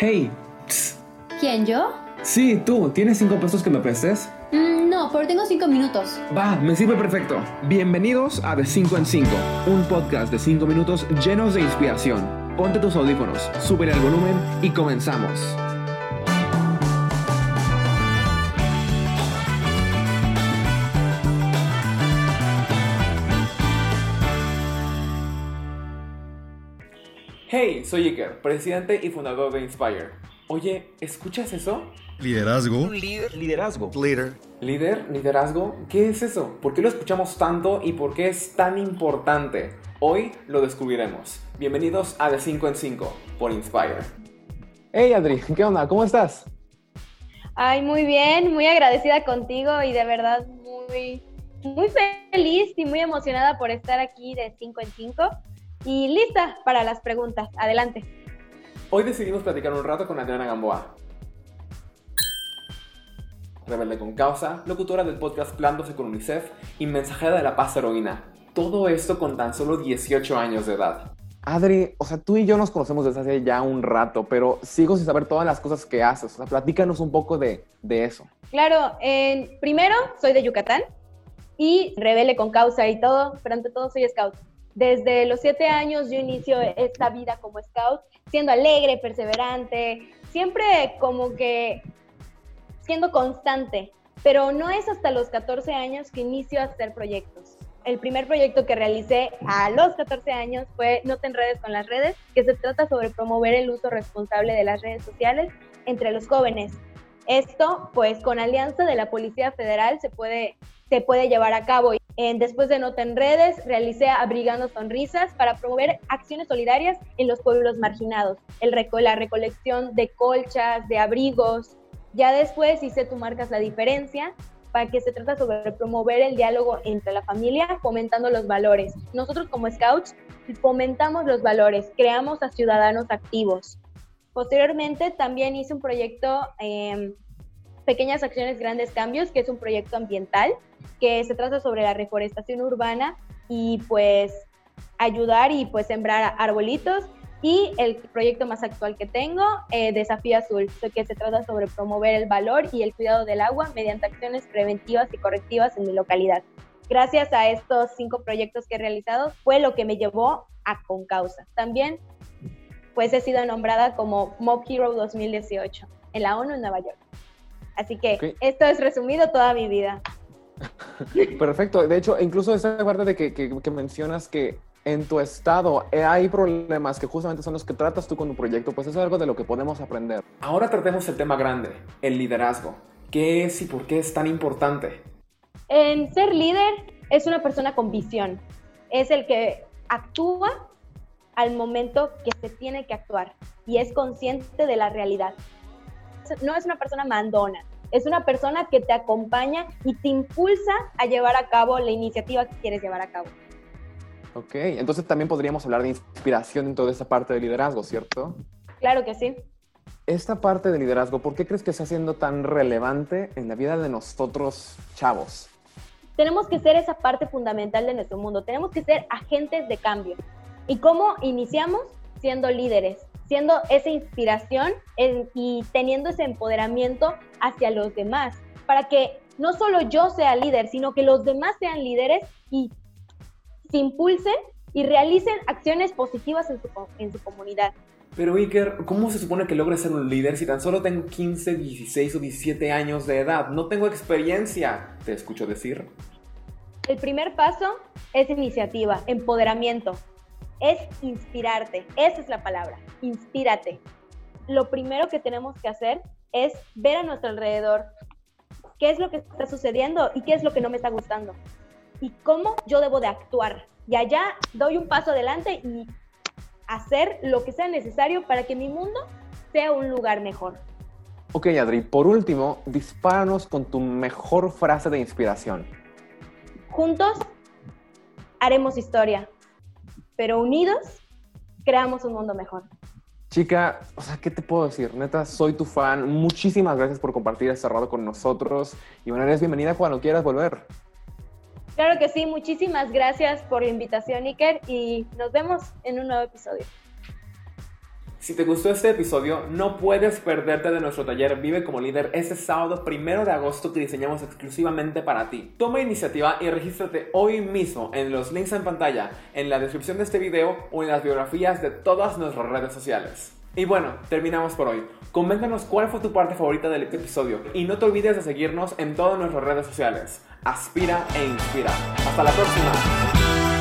Hey. ¿Quién, yo? Sí, tú. ¿Tienes cinco pesos que me prestes? Mm, no, pero tengo cinco minutos. Va, me sirve perfecto. Bienvenidos a De 5 en 5, un podcast de 5 minutos llenos de inspiración. Ponte tus audífonos, sube el volumen y comenzamos. Hey, soy Iker, presidente y fundador de Inspire. Oye, ¿escuchas eso? Liderazgo. líder, liderazgo. Leader. ¿Líder? ¿Liderazgo? ¿Qué es eso? ¿Por qué lo escuchamos tanto y por qué es tan importante? Hoy lo descubriremos. Bienvenidos a De 5 en 5 por Inspire. Hey Adri, ¿qué onda? ¿Cómo estás? Ay, muy bien, muy agradecida contigo y de verdad muy, muy feliz y muy emocionada por estar aquí de 5 en 5 y lista para las preguntas. Adelante. Hoy decidimos platicar un rato con Adriana Gamboa. Rebelde con causa, locutora del podcast Plándose con UNICEF y mensajera de la paz heroína. Todo esto con tan solo 18 años de edad. Adri, o sea, tú y yo nos conocemos desde hace ya un rato, pero sigo sin saber todas las cosas que haces. O sea, platícanos un poco de, de eso. Claro, eh, primero soy de Yucatán y rebelde con causa y todo, pero ante todo soy scout. Desde los siete años yo inicio esta vida como scout, siendo alegre, perseverante, siempre como que siendo constante, pero no es hasta los 14 años que inicio a hacer proyectos. El primer proyecto que realicé a los 14 años fue No te enredes con las redes, que se trata sobre promover el uso responsable de las redes sociales entre los jóvenes. Esto, pues, con alianza de la Policía Federal se puede, se puede llevar a cabo. Después de No te enredes, realicé Abrigando Sonrisas para promover acciones solidarias en los pueblos marginados. El, la recolección de colchas, de abrigos, ya después hice Tú marcas la diferencia, para que se trata sobre promover el diálogo entre la familia, fomentando los valores. Nosotros como Scouts fomentamos los valores, creamos a ciudadanos activos. Posteriormente también hice un proyecto, eh, Pequeñas Acciones, Grandes Cambios, que es un proyecto ambiental, que se trata sobre la reforestación urbana y pues ayudar y pues sembrar arbolitos y el proyecto más actual que tengo, eh, Desafío Azul, que se trata sobre promover el valor y el cuidado del agua mediante acciones preventivas y correctivas en mi localidad. Gracias a estos cinco proyectos que he realizado fue lo que me llevó a Concausa. También pues he sido nombrada como Mob Hero 2018 en la ONU en Nueva York. Así que okay. esto es resumido toda mi vida. Perfecto. De hecho, incluso esa parte de que, que, que mencionas que en tu estado eh, hay problemas que justamente son los que tratas tú con tu proyecto, pues eso es algo de lo que podemos aprender. Ahora tratemos el tema grande, el liderazgo. ¿Qué es y por qué es tan importante? En ser líder es una persona con visión. Es el que actúa al momento que se tiene que actuar y es consciente de la realidad. No es una persona mandona, es una persona que te acompaña y te impulsa a llevar a cabo la iniciativa que quieres llevar a cabo. Ok, entonces también podríamos hablar de inspiración en toda esa parte de liderazgo, ¿cierto? Claro que sí. Esta parte de liderazgo, ¿por qué crees que está siendo tan relevante en la vida de nosotros chavos? Tenemos que ser esa parte fundamental de nuestro mundo, tenemos que ser agentes de cambio. ¿Y cómo iniciamos? Siendo líderes, siendo esa inspiración y teniendo ese empoderamiento hacia los demás, para que no solo yo sea líder, sino que los demás sean líderes y se impulsen y realicen acciones positivas en su, en su comunidad. Pero Iker, ¿cómo se supone que logre ser un líder si tan solo tengo 15, 16 o 17 años de edad? No tengo experiencia, te escucho decir. El primer paso es iniciativa, empoderamiento, es inspirarte, esa es la palabra, inspírate. Lo primero que tenemos que hacer es ver a nuestro alrededor qué es lo que está sucediendo y qué es lo que no me está gustando y cómo yo debo de actuar. Y allá doy un paso adelante y hacer lo que sea necesario para que mi mundo sea un lugar mejor. Ok, Adri, por último, dispáranos con tu mejor frase de inspiración. Juntos haremos historia, pero unidos creamos un mundo mejor. Chica, o sea, ¿qué te puedo decir? Neta, soy tu fan. Muchísimas gracias por compartir este rato con nosotros. Y bueno, eres bienvenida cuando quieras volver. Claro que sí, muchísimas gracias por la invitación, Iker, y nos vemos en un nuevo episodio. Si te gustó este episodio, no puedes perderte de nuestro taller Vive como líder este sábado primero de agosto que diseñamos exclusivamente para ti. Toma iniciativa y regístrate hoy mismo en los links en pantalla, en la descripción de este video o en las biografías de todas nuestras redes sociales. Y bueno, terminamos por hoy. Coméntanos cuál fue tu parte favorita del episodio y no te olvides de seguirnos en todas nuestras redes sociales. Aspira e inspira. Hasta la próxima.